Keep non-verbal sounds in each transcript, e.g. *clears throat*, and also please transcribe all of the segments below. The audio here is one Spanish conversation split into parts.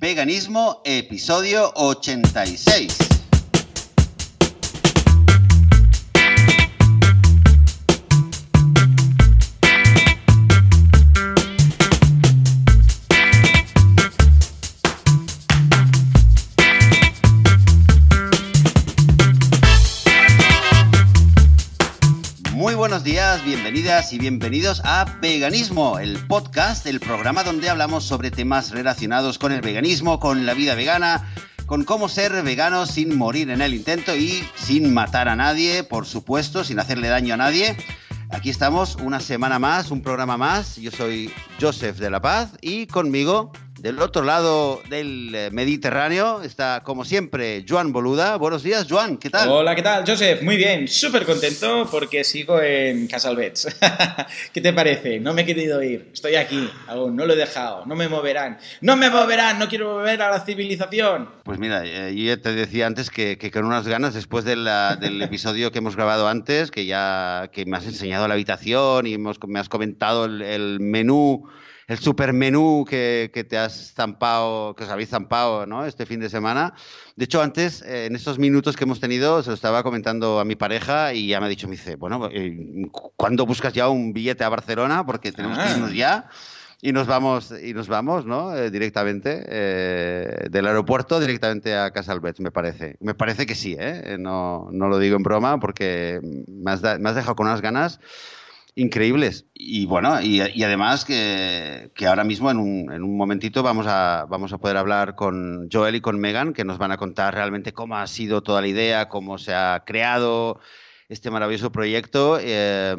Veganismo, episodio 86. Bienvenidas y bienvenidos a Veganismo, el podcast, el programa donde hablamos sobre temas relacionados con el veganismo, con la vida vegana, con cómo ser vegano sin morir en el intento y sin matar a nadie, por supuesto, sin hacerle daño a nadie. Aquí estamos una semana más, un programa más. Yo soy Joseph de la Paz y conmigo, del otro lado del eh, Mediterráneo, está como siempre Joan Boluda. Buenos días, Joan, ¿qué tal? Hola, ¿qué tal, Joseph? Muy bien, súper contento porque sigo en Casalbets. *laughs* ¿Qué te parece? No me he querido ir, estoy aquí, aún no lo he dejado, no me moverán. ¡No me moverán! ¡No quiero volver a la civilización! Pues mira, eh, yo ya te decía antes que, que con unas ganas, después de la- del *laughs* episodio que hemos grabado antes, que ya que me has enseñado la habitación y hemos- me has comentado el, el menú, el super menú que, que te has zampado, que os habéis zampado ¿no? este fin de semana. De hecho, antes, eh, en estos minutos que hemos tenido, se lo estaba comentando a mi pareja y ya me ha dicho, me dice, bueno, eh, ¿cuándo buscas ya un billete a Barcelona? Porque tenemos que Ah. irnos ya. Y nos vamos, y nos vamos, ¿no? Eh, directamente eh, del aeropuerto directamente a Casalbets, me parece. Me parece que sí, No, no lo digo en broma porque me has, da- me has dejado con unas ganas increíbles. Y bueno, y, además que, que ahora mismo en un, en un momentito vamos a, vamos a poder hablar con Joel y con Megan, que nos van a contar realmente cómo ha sido toda la idea, cómo se ha creado este maravilloso proyecto eh,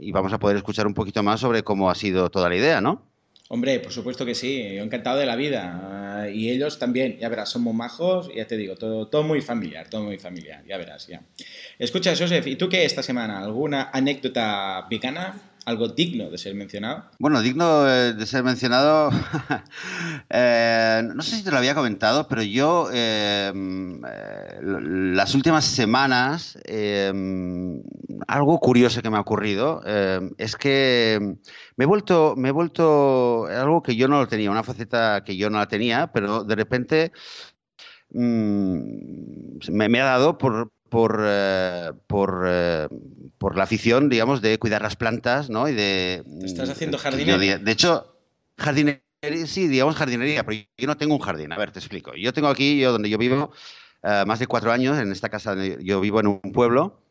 y vamos a poder escuchar un poquito más sobre cómo ha sido toda la idea, ¿no? Hombre, por supuesto que sí, yo encantado de la vida. Ah, Y ellos también, ya verás, somos majos, ya te digo, todo, todo muy familiar, todo muy familiar, ya verás, ya. Escucha, Joseph, ¿y tú qué esta semana? ¿Alguna anécdota vegana? ¿Algo digno de ser mencionado? Bueno, digno eh, de ser mencionado, *laughs* eh, no sé si te lo había comentado, pero yo eh, mm, las últimas semanas, algo curioso que me ha ocurrido es que me he vuelto, me he vuelto algo que yo no lo tenía, una faceta que yo no la tenía, pero de repente mm, me, ha dado por, por, por, por la afición, digamos, de cuidar las plantas, ¿no? Y de... ¿Estás haciendo que yo jardinería? di- De hecho, jardinería, sí, digamos jardinería, pero yo no tengo un jardín. A ver, te explico. Yo tengo aquí, yo donde yo vivo, eh, más de cuatro años, en esta casa, yo vivo en un pueblo.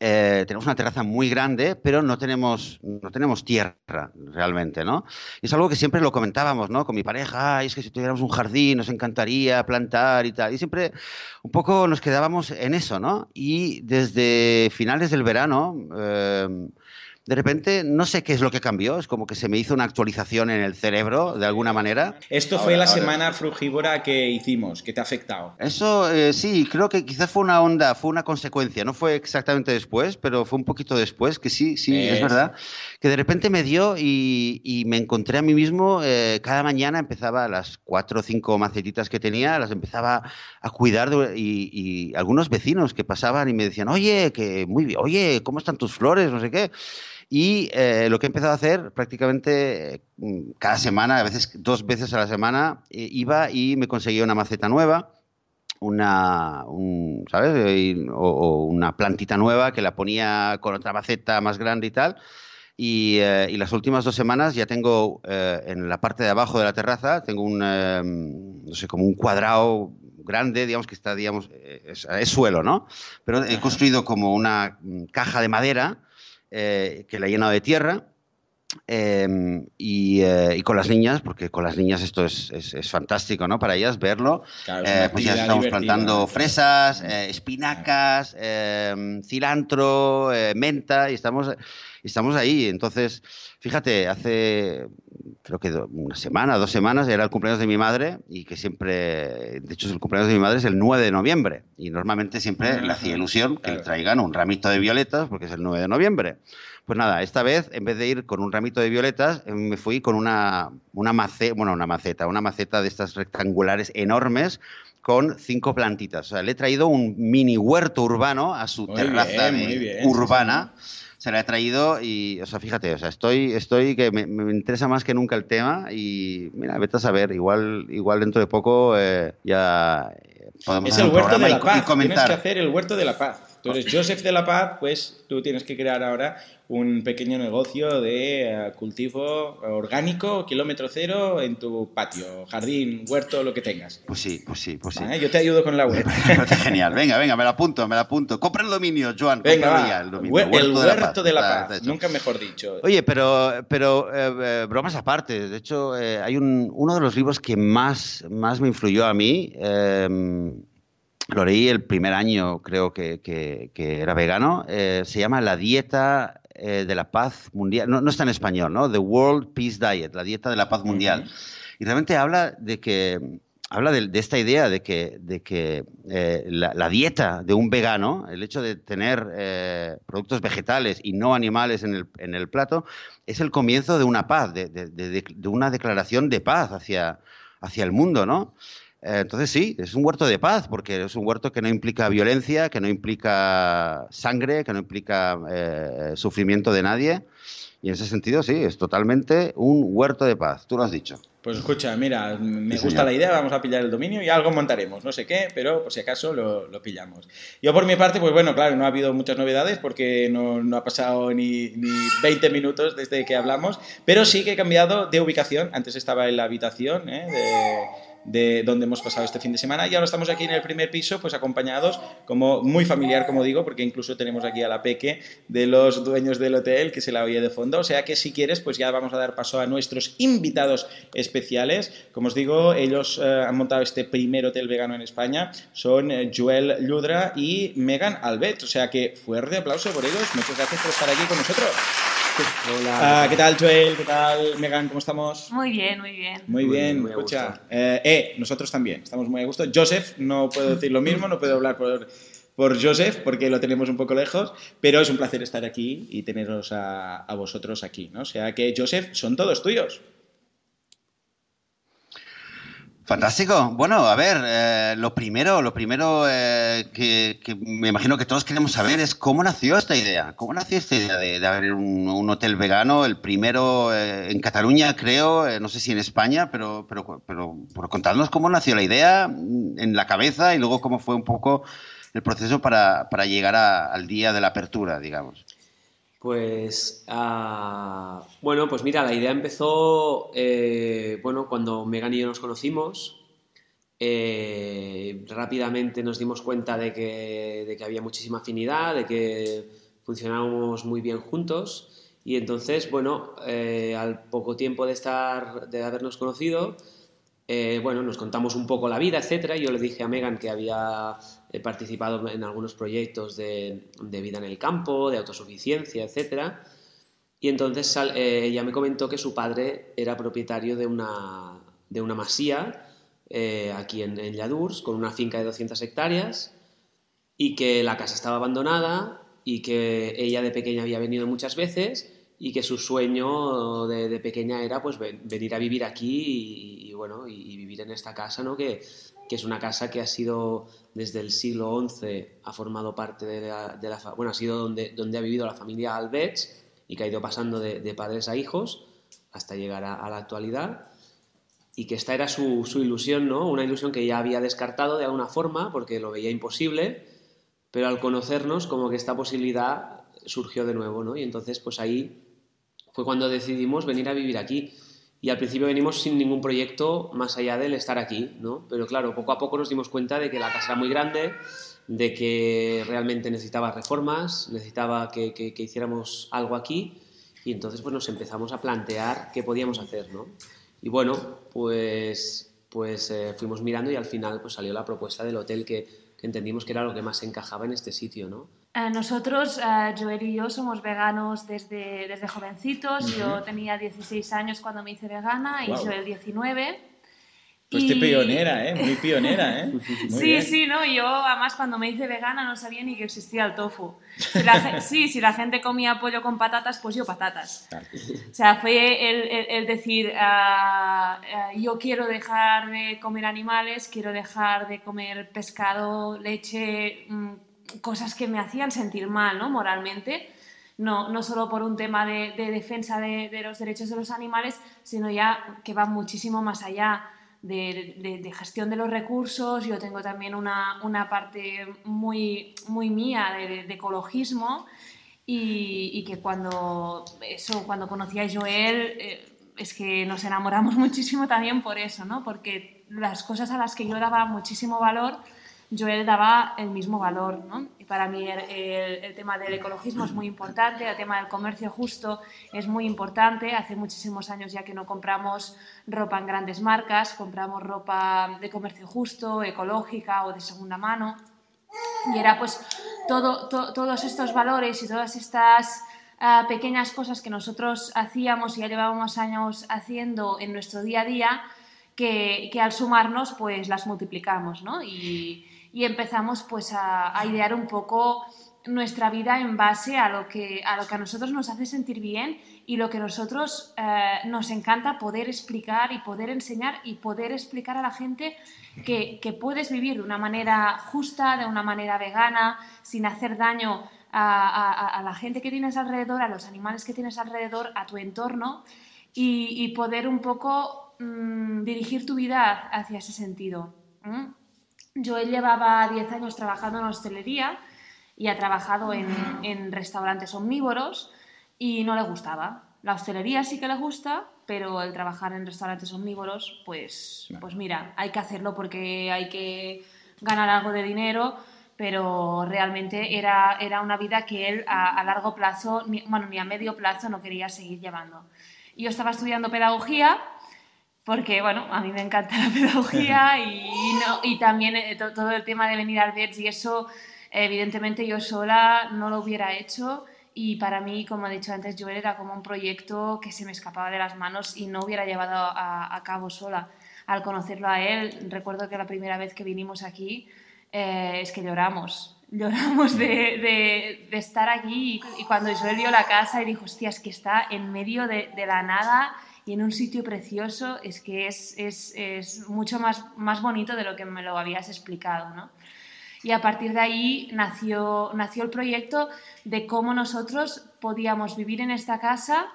Eh, tenemos una terraza muy grande, pero no tenemos, no tenemos tierra realmente, ¿no? Es algo que siempre lo comentábamos, ¿no? Con mi pareja, "Ay, es que si tuviéramos un jardín nos encantaría plantar y tal. Y siempre un poco nos quedábamos en eso, ¿no? Y desde finales del verano, eh, de repente, no sé qué es lo que cambió, es como que se me hizo una actualización en el cerebro, de alguna manera. Esto fue la ahora- semana frugívora que hicimos, que te ha afectado. Eso eh, sí, creo que quizás fue una onda, fue una consecuencia, no fue exactamente después, pero fue un poquito después, que sí, sí, es verdad, que de repente me dio y, y me encontré a mí mismo, eh, cada mañana empezaba las cuatro o cinco macetitas que tenía, las empezaba a cuidar de- y, y algunos vecinos que pasaban y me decían, oye, que muy bien, oye, ¿cómo están tus flores? No sé qué. Y eh, lo que he empezado a hacer prácticamente eh, cada semana, a veces dos veces a la semana, eh, iba y me conseguía una maceta nueva, una, un, ¿sabes? O, o una plantita nueva que la ponía con otra maceta más grande y tal. Y, eh, y las últimas dos semanas ya tengo eh, en la parte de abajo de la terraza, tengo un, eh, no sé, como un cuadrado grande, digamos que está, digamos, eh, es, es suelo, ¿no? Pero he construido como una mm, caja de madera eh, que la he llenado de tierra eh, y, eh, y con las niñas, porque con las niñas esto es, es- es fantástico, ¿no? Para ellas verlo. Claro, Eh, pues ya estamos plantando fresas, espinacas, eh, cilantro, menta y estamos, estamos ahí. Entonces, fíjate, hace creo que do- una semana, dos semanas era el cumpleaños de mi madre y que siempre, de hecho el cumpleaños de mi madre es el 9 de noviembre y normalmente siempre le hacía Ajá, ilusión que le traigan un ramito de violetas porque es el 9 de noviembre. Pues nada, esta vez, en vez de ir con un ramito de violetas, eh, me fui con una, una maceta, bueno, una maceta, una maceta de estas rectangulares enormes con cinco plantitas. O sea, le he traído un mini huerto urbano a su Muy terraza bien, de- bien, sí, urbana. Se la he traído y, o sea, fíjate, o sea, estoy, estoy que me, interesa más que nunca el tema y, mira, vete a saber, igual, igual dentro de poco eh, ya podemos Es el huerto de la paz, tienes que hacer el huerto de la paz. Tú eres Joseph de la Paz, pues tú tienes que crear ahora un pequeño negocio de eh, cultivo orgánico, kilómetro cero, en tu patio, jardín, huerto, lo que tengas. Pues sí, pues sí, pues sí. Yo te ayudo con la web. *laughs* Genial, venga, venga, me la apunto, me la apunto. Compra el dominio, Joan. Venga, el, dominio. el huerto, de la paz, nunca mejor dicho. Oye, pero, pero eh, eh, bromas aparte, de hecho, hay un, uno de los libros que más, más me influyó a mí. Lo leí el primer año, creo que, que, era vegano. se llama La dieta eh, de la paz mundial, no, está en español, ¿no? The World Peace Diet, la dieta de la paz mundial. Y realmente habla de que habla de, esta idea de que, de que eh, la, dieta de un vegano, el hecho de tener eh, productos vegetales y no animales en el, en el, plato, es el comienzo de una paz, de, de una declaración de paz hacia, hacia el mundo, ¿no? Eh, entonces sí, es un huerto de paz, porque es un huerto que no implica violencia, que no implica sangre, que no implica eh, sufrimiento de nadie. Y en ese sentido, sí, es totalmente un huerto de paz. Tú lo has dicho. Pues escucha, mira, me gusta la idea, vamos a pillar el dominio y algo montaremos, no sé qué, pero por si acaso lo, pillamos. Yo por mi parte, pues bueno, claro, no ha habido muchas novedades porque no, ha pasado ni, ni, 20 minutos desde que hablamos, pero sí que he cambiado de ubicación. Antes estaba en la habitación ¿eh? de de donde hemos pasado este fin de semana. Y ahora estamos aquí en el primer piso pues acompañados como muy familiar como digo porque incluso tenemos aquí a la peque de los dueños del hotel que se la oye de fondo. O sea que si quieres pues ya vamos a dar paso a nuestros invitados especiales. Como os digo ellos eh, han montado este primer hotel vegano en España. Son eh, Joel Ludra y Megan Albet. O sea que fuerte aplauso por ellos. Muchas gracias por estar aquí con nosotros Hola. Ah, ¿Qué tal, Joel? ¿Qué tal, Megan? ¿Cómo estamos? Muy bien, muy bien. Muy, bien, escucha. Eh, eh, nosotros también, estamos muy a gusto. Joseph, no puedo decir lo mismo, no puedo hablar por, por Joseph porque lo tenemos un poco lejos, pero es un placer estar aquí y teneros a, a vosotros aquí, ¿no? O sea que, Joseph, son todos tuyos. Fantástico. Bueno, a ver, eh, lo primero, lo primero eh, que, me imagino que todos queremos saber es cómo nació esta idea. ¿Cómo nació esta idea de, abrir un, hotel vegano? El primero eh, en Cataluña, creo, no sé si en España, pero, pero, pero por contarnos cómo nació la idea en la cabeza y luego cómo fue un poco el proceso para, para llegar al día de la apertura, digamos. Pues, ah, bueno, pues mira, la idea empezó, eh, bueno, cuando Megan y yo nos conocimos, eh, rápidamente nos dimos cuenta de que, había muchísima afinidad, de que funcionábamos muy bien juntos y entonces, bueno, eh, al poco tiempo de estar, de habernos conocido, bueno, nos contamos un poco la vida, etcétera. Yo le dije a Megan que había he participado en algunos proyectos de, vida en el campo, de autosuficiencia, etc. Y entonces eh, ella me comentó que su padre era propietario de una, de una masía eh, aquí en, en Lladurs, con una finca de 200 hectáreas, y que la casa estaba abandonada y que ella de pequeña había venido muchas veces y que su sueño de, pequeña era pues venir a vivir aquí y, bueno y, vivir en esta casa no que, que, es una casa que ha sido desde el siglo XI ha formado parte de la, de la bueno ha sido donde, donde ha vivido la familia Albets y que ha ido pasando de, padres a hijos hasta llegar a, la actualidad. Y que esta era su, su, ilusión no una ilusión que ya había descartado de alguna forma porque lo veía imposible pero al conocernos como que esta posibilidad surgió de nuevo no y entonces pues ahí fue cuando decidimos venir a vivir aquí. Y al principio venimos sin ningún proyecto más allá del estar aquí, ¿no? Pero claro, poco a poco nos dimos cuenta de que la casa era muy grande, de que realmente necesitaba reformas, necesitaba que, que, hiciéramos algo aquí y entonces pues nos empezamos a plantear qué podíamos hacer, ¿no? Y bueno, pues, pues eh, fuimos mirando y al final pues salió la propuesta del hotel que, que entendimos que era lo que más encajaba en este sitio, ¿no? Eh, nosotros, uh, Joel y yo, somos veganos desde, desde jovencitos. Yo tenía 16 años cuando me hice vegana y Joel 19. Pues y... pionera, ¿eh? Muy pionera, ¿eh? *laughs* sí, sí, ¿no? Yo, además, cuando me hice vegana no sabía ni que existía el tofu. *laughs* sí, si la gente comía pollo con patatas, pues yo patatas. O sea, fue el, el, decir, ah, ah, yo quiero dejar de comer animales, quiero dejar de comer pescado, leche, mm, cosas que me hacían sentir mal, ¿no? Moralmente. no, no solo por un tema de, defensa de, los derechos de los animales, sino ya que va muchísimo más allá de, gestión de los recursos. Yo tengo también una, una parte muy, muy mía de, ecologismo y, que cuando, eso, cuando conocí a Joel... Eh, es que nos enamoramos *laughs* muchísimo también por eso, ¿no? Porque las cosas a las que yo daba muchísimo valor, Joel daba el mismo valor, ¿no? Y para mí el, tema del ecologismo es muy importante, el tema del comercio justo es muy importante. Hace muchísimos años ya que no compramos ropa en grandes marcas, compramos ropa de comercio justo, ecológica o de segunda mano. Y era pues todo, todos estos valores y todas estas uh, pequeñas cosas que nosotros hacíamos y llevábamos años haciendo en nuestro día a día, que, al sumarnos pues las multiplicamos, ¿no? Y, empezamos pues a, idear un poco nuestra vida en base a lo que a lo que a nosotros nos hace sentir bien y lo que nosotros eh, nos encanta poder explicar y poder enseñar y poder explicar a la gente que, que, puedes vivir de una manera justa, de una manera vegana, sin hacer daño a, la gente que tienes alrededor, a los animales que tienes alrededor, a tu entorno y, poder un poco mm, dirigir tu vida hacia ese sentido. Yo él llevaba 10 años trabajando en hostelería y ha trabajado en, restaurantes omnívoros y no le gustaba. La hostelería sí que le gusta, pero el trabajar en restaurantes omnívoros, pues, pues mira, hay que hacerlo porque hay que ganar algo de dinero, pero realmente era, era una vida que él a, largo plazo, bueno, ni a medio plazo no quería seguir llevando. Yo estaba estudiando pedagogía porque, bueno, a mí me encanta la *laughs* pedagogía y, y también eh, todo el tema de venir al BEPS y eso, evidentemente yo sola no lo hubiera hecho y para mí, como he dicho antes, yo era como un proyecto que se me escapaba de las manos y no hubiera llevado a, cabo sola. Al conocerlo a él, recuerdo que la primera vez que vinimos aquí eh, es que lloramos. *laughs* Lloramos de, de, de estar aquí y, cuando Joel vio la casa y dijo, hostia, es que está en medio de, de la nada y en un sitio precioso es que es, es, es, mucho más, más bonito de lo que me lo habías explicado, ¿no? Y a partir de ahí nació, nació el proyecto de cómo nosotros podíamos vivir en esta casa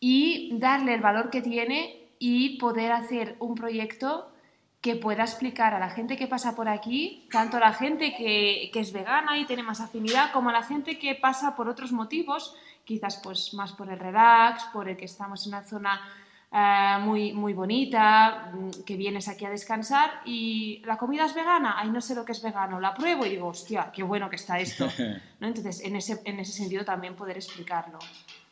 y darle el valor que tiene y poder hacer un proyecto que pueda explicar a la gente que pasa por aquí, tanto a la gente que, que, es vegana y tiene más afinidad, como a la gente que pasa por otros motivos quizás pues más por el relax, por el que estamos en una zona eh, muy, muy bonita, mm, que vienes aquí a descansar y la comida es vegana, ay no sé lo que es vegano, la pruebo y digo, hostia, qué bueno que está esto. *laughs* ¿No? Entonces, en ese, en ese sentido también poder explicarlo.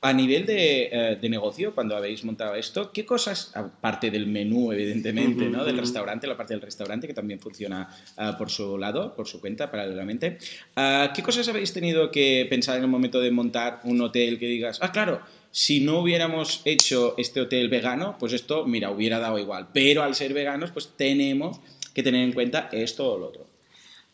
A nivel de, eh, de, negocio, cuando habéis montado esto, ¿qué cosas, aparte del menú, evidentemente, ¿no? del restaurante, la parte del restaurante que también funciona eh, por su lado, por su cuenta, paralelamente, uh, ¿qué cosas habéis tenido que pensar en el momento de montar un hotel que digas, ah, claro, si no hubiéramos hecho este hotel vegano, pues esto, mira, hubiera dado igual, pero al ser veganos, pues tenemos que tener en cuenta esto o lo otro?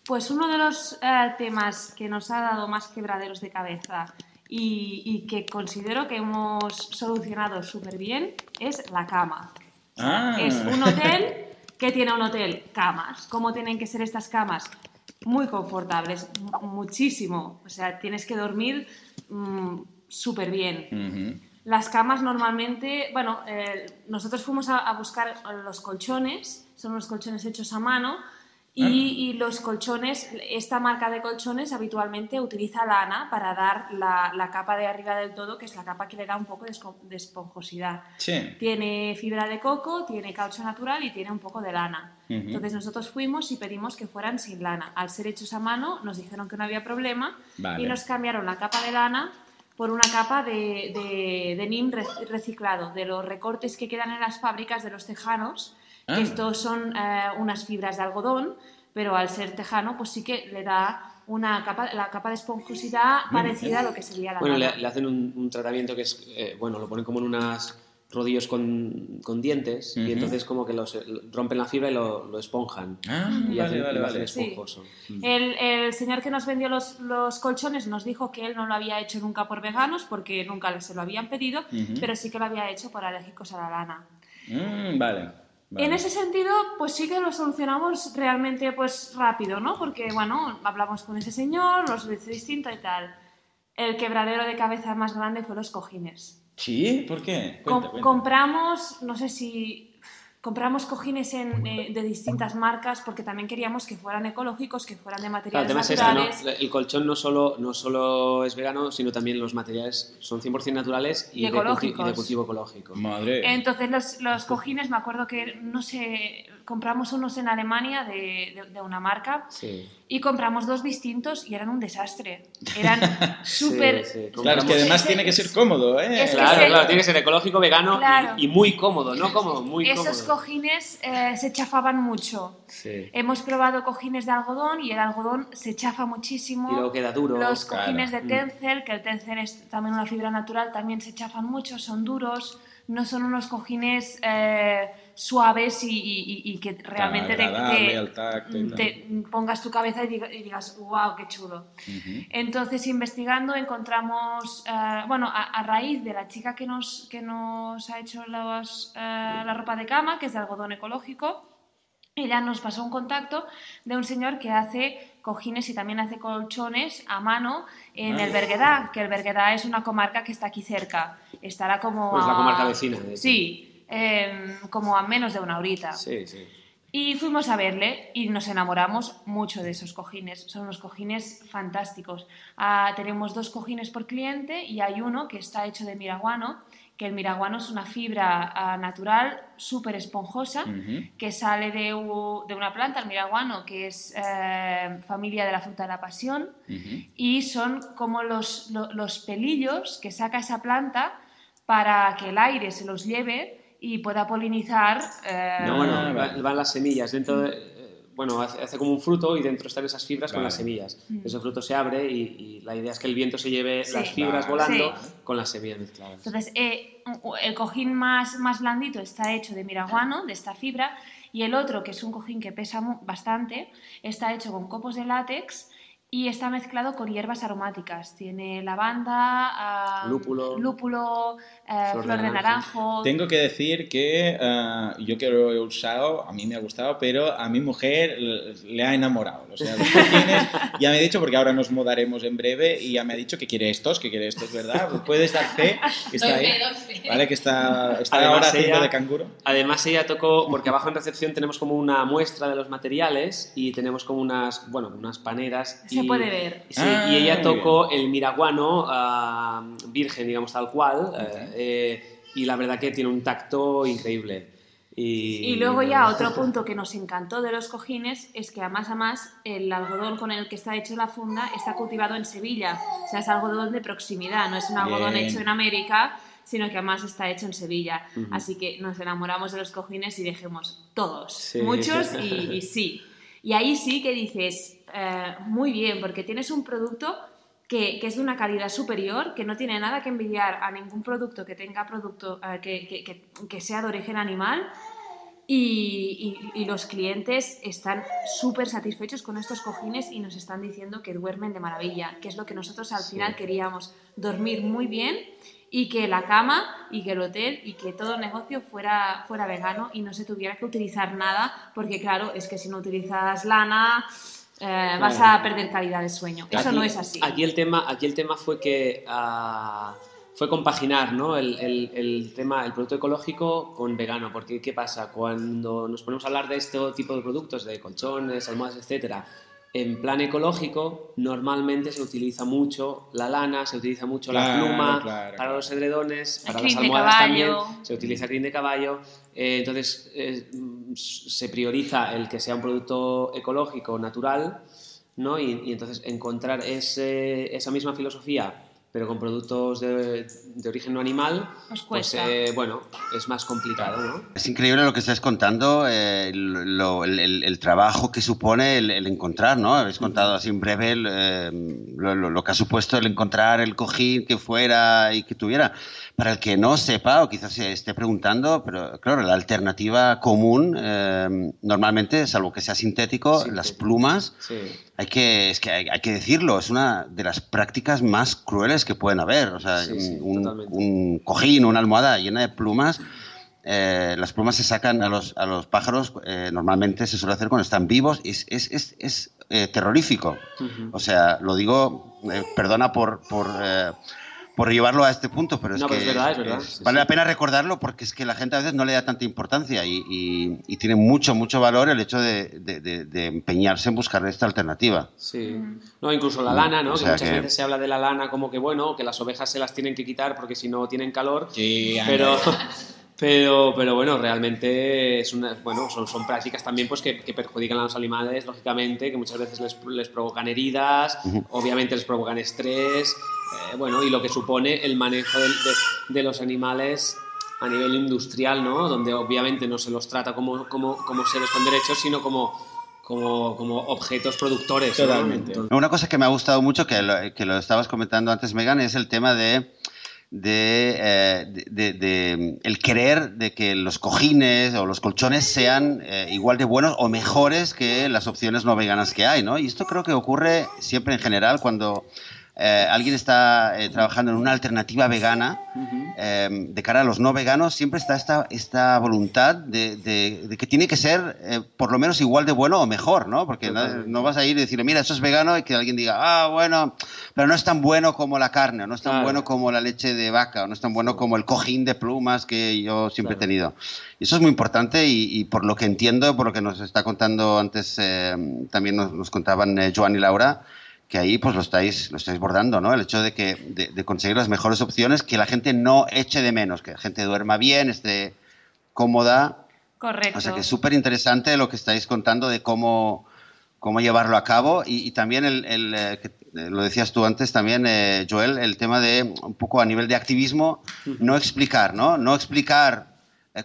Pues uno de los temas que nos ha dado más quebraderos de cabeza y, que considero que hemos solucionado súper bien es la cama. Ah. Es un hotel que tiene un hotel camas. ¿Cómo tienen que ser estas camas? Muy confortables, muchísimo. O sea, tienes que dormir mm, súper bien. Las camas normalmente, bueno, eh, nosotros fuimos a, buscar los colchones, son los colchones hechos a mano, y, los colchones, esta marca de colchones habitualmente utiliza lana para dar la, capa de arriba del todo, que es la capa que le da un poco de, esponjosidad. Tiene fibra de coco, tiene caucho natural y tiene un poco de lana. Entonces nosotros fuimos y pedimos que fueran sin lana. Al ser hechos a mano nos dijeron que no había problema y nos cambiaron la capa de lana por una capa de, de, de NIM reciclado, de los recortes que quedan en las fábricas de los tejanos ah. estos son eh, unas fibras de algodón, pero al ser tejano, pues sí que le da una capa, la capa de esponjosidad parecida a lo que sería la Bueno, le, hacen un, tratamiento que es, eh, bueno, lo ponen como en unas rodillos con, con dientes y entonces como que los, rompen la fibra y lo, lo esponjan ah, y vale, vale, vale. esponjoso. El, el, señor que nos vendió los, los, colchones nos dijo que él no lo había hecho nunca por veganos porque nunca se lo habían pedido, pero sí que lo había hecho por alérgicos a la lana. Mm, vale. En ese sentido, pues sí que lo solucionamos realmente pues rápido, ¿no? Porque, bueno, hablamos con ese señor, nos dice distinto y tal. el quebradero de cabeza más grande fue los cojines. ¿Sí? ¿Por qué? Com- Cuenta, cuenta. Compramos, no sé si compramos cojines en, eh, de distintas marcas porque también queríamos que fueran ecológicos, que fueran de Claro, el materiales tema es este, ¿no? naturales. El colchón no solo, no solo es vegano, sino también los materiales son 100% naturales y, y de cultivo ecológico. Madre. Entonces los, los cojines, me acuerdo que, no sé, compramos unos en Alemania de, de- de una marca Sí. y compramos dos distintos y eran un desastre. *laughs* Eran súper... Sí, sí. Claro, es que además Ese- tiene que ser cómodo, ¿eh? Es que Claro, ese- claro, tiene que ser ecológico, vegano y- Claro. y, muy cómodo, no cómodo, muy Esos cómodo. cojines eh, se chafaban mucho. Sí. Hemos probado cojines de algodón y el algodón se chafa muchísimo. Y luego queda duro. Los Claro. cojines de tencel, que el tencel es también una fibra natural, también se chafan mucho, son duros, no son unos cojines eh, suaves y, y- y que realmente te, agradable te- al tacto y tal. te pongas tu cabeza y diga- y digas, wow, qué chulo. Entonces, investigando, encontramos, eh, bueno, a, a raíz de la chica que nos, que nos ha hecho los, eh, la ropa de cama, que es de algodón ecológico, ella nos pasó un contacto de un señor que hace cojines y también hace colchones a mano en Ah. el Berguedá, que el Berguedá es una comarca que está aquí cerca. Estará como Pues la comarca vecina, de. Sí, em, como a menos de una horita. Sí, sí. Y fuimos a verle y nos enamoramos mucho de esos cojines. Son unos cojines fantásticos. Ah, tenemos dos cojines por cliente y hay uno que está hecho de miraguano, que el miraguano es una fibra ah, natural súper esponjosa Ujú. que sale de, u- de una planta, el miraguano, que es eh, familia de la fruta de la pasión Ujú. y son como los, lo- los pelillos que saca esa planta para que el aire se los lleve y pueda polinizar. eh, No, bueno, Ah, van las semillas dentro de, eh, bueno, hace, como un fruto y dentro están esas fibras con las semillas. Mm. Ese fruto se abre y, y la idea es que el viento se lleve Sí. las fibras Vale. volando Sí. con las semillas mezcladas. Entonces, eh, el cojín más, más blandito está hecho de miraguano, de esta fibra, y el otro, que es un cojín que pesa bastante, está hecho con copos de látex y está mezclado con hierbas aromáticas. Tiene lavanda, ah, Lúpulo. lúpulo, eh, Flor flor, de de naranjo. Tengo que decir que ah, yo que lo he usado, a mí me ha gustado, pero a mi mujer le ha enamorado. O sea, cojines, ya me ha dicho, porque ahora nos mudaremos en breve, y ya me ha dicho que quiere estos, que quiere estos, ¿verdad? ¿Puedes dar fe? Que está ahí. ¿Vale? Que está, está Además, ahora haciendo ella- de canguro. Además ella tocó, porque abajo en recepción tenemos como una muestra de los materiales y tenemos como unas, bueno, unas paneras. Se y, puede ver. Sí, Ah, y ella muy tocó el miraguano ah, virgen, digamos tal cual, eh, eh, y la verdad que tiene un tacto increíble. Y, Y luego ya otro *laughs* punto que nos encantó de los cojines es que a más a más el algodón con el que está hecho la funda está cultivado en Sevilla. O sea, es algodón de proximidad, no es un algodón Bien. hecho en América, sino que además está hecho en Sevilla. Así que nos enamoramos de los cojines y dijimos todos, Sí, muchos y *laughs* sí. Y ahí sí que dices, eh, muy bien, porque tienes un producto que, que es de una calidad superior, que no tiene nada que envidiar a ningún producto que tenga producto eh, que, que- que- sea de origen animal. Y, y- y los clientes están súper satisfechos con estos cojines y nos están diciendo que duermen de maravilla, que es lo que nosotros al Sí. final queríamos, dormir muy bien y que la cama y que el hotel y que todo el negocio fuera, fuera vegano y no se tuviera que utilizar nada, porque claro, es que si no utilizas lana eh, vas a perder calidad de sueño. Eso no es así. Aquí el tema, aquí el tema fue que ah, fue compaginar ¿no? el, el- el tema, el producto ecológico con vegano. Porque, ¿qué pasa? Cuando nos ponemos a hablar de este tipo de productos, de colchones, almohadas, etcétera, en plan ecológico, normalmente se utiliza mucho la lana, se utiliza mucho la pluma claro, para claro. los edredones, para las almohadas también, se utiliza crin de caballo. Eh, entonces, eh, se prioriza el que sea un producto ecológico, natural, ¿no? Y, y entonces encontrar ese- esa misma filosofía, pero con productos de, de origen no animal, pues eh, bueno, es más complicado, ¿no? Es increíble lo que estás contando, eh, lo- el, el- el trabajo que supone el, el encontrar, ¿no? Habéis contado así en breve el, eh, lo, lo- lo que ha supuesto el encontrar el cojín que fuera y que tuviera. Para el que no sepa o quizás se esté preguntando, pero claro, la alternativa común, eh, normalmente, salvo que sea sintético, Sintético. las plumas, Sí. Hay que, es que hay, hay que decirlo, es una de las prácticas más crueles que pueden haber. O sea, Sí, sí, un, cojín, una almohada llena de plumas, eh, las plumas se sacan a los, a los pájaros, eh, normalmente se suele hacer cuando están vivos. Es, es, es, es eh, terrorífico. O sea, lo digo, eh, perdona por, por, eh, por, llevarlo a este punto, pero es que es verdad, es verdad. vale la pena recordarlo porque es que la gente a veces no le da tanta importancia y, y, tiene mucho, mucho valor el hecho de, de, empeñarse en buscar esta alternativa. Sí. No, incluso la lana, ¿no? que muchas veces se habla de la lana como que, bueno, que las ovejas se las tienen que quitar porque si no tienen calor. Sí, pero... *laughs* Pero, pero bueno, realmente es una, bueno, son, son prácticas también pues, que, perjudican a los animales, lógicamente, que muchas veces les, les provocan heridas, obviamente les provocan estrés, eh, bueno, y lo que supone el manejo de, de, los animales a nivel industrial, ¿no? Donde obviamente no se los trata como, como, como seres con derechos, sino como, como, como, objetos productores. Totalmente. Una cosa que me ha gustado mucho, que lo, que lo estabas comentando antes, Megan, es el tema de eh, de, de, el querer de que los cojines o los colchones sean eh, igual de buenos o mejores que las opciones no veganas que hay, ¿no? Y esto creo que ocurre siempre en general cuando eh, alguien está eh, trabajando en una alternativa vegana, em, de cara a los no veganos, siempre está esta, esta voluntad de, de, que tiene que ser eh, por lo menos igual de bueno o mejor, ¿no? Porque no, vas a ir y decirle, mira, eso es vegano y que alguien diga, ah, bueno, pero no es tan bueno como la carne, o no es tan bueno como la leche de vaca, o no es tan bueno como el cojín de plumas que yo siempre he tenido. Y eso es muy importante y, por lo que entiendo, por lo que nos está contando antes, también nos, nos contaban Joan y Laura, que ahí pues lo estáis, lo estáis bordando, ¿no? El hecho de, que, de, conseguir las mejores opciones, que la gente no eche de menos, que la gente duerma bien, esté cómoda. Correcto. O sea que es súper interesante lo que estáis contando de cómo, cómo llevarlo a cabo y, también el, el eh, que eh, lo decías tú antes también, eh, Joel, el tema de un poco a nivel de activismo, no explicar, ¿no? No explicar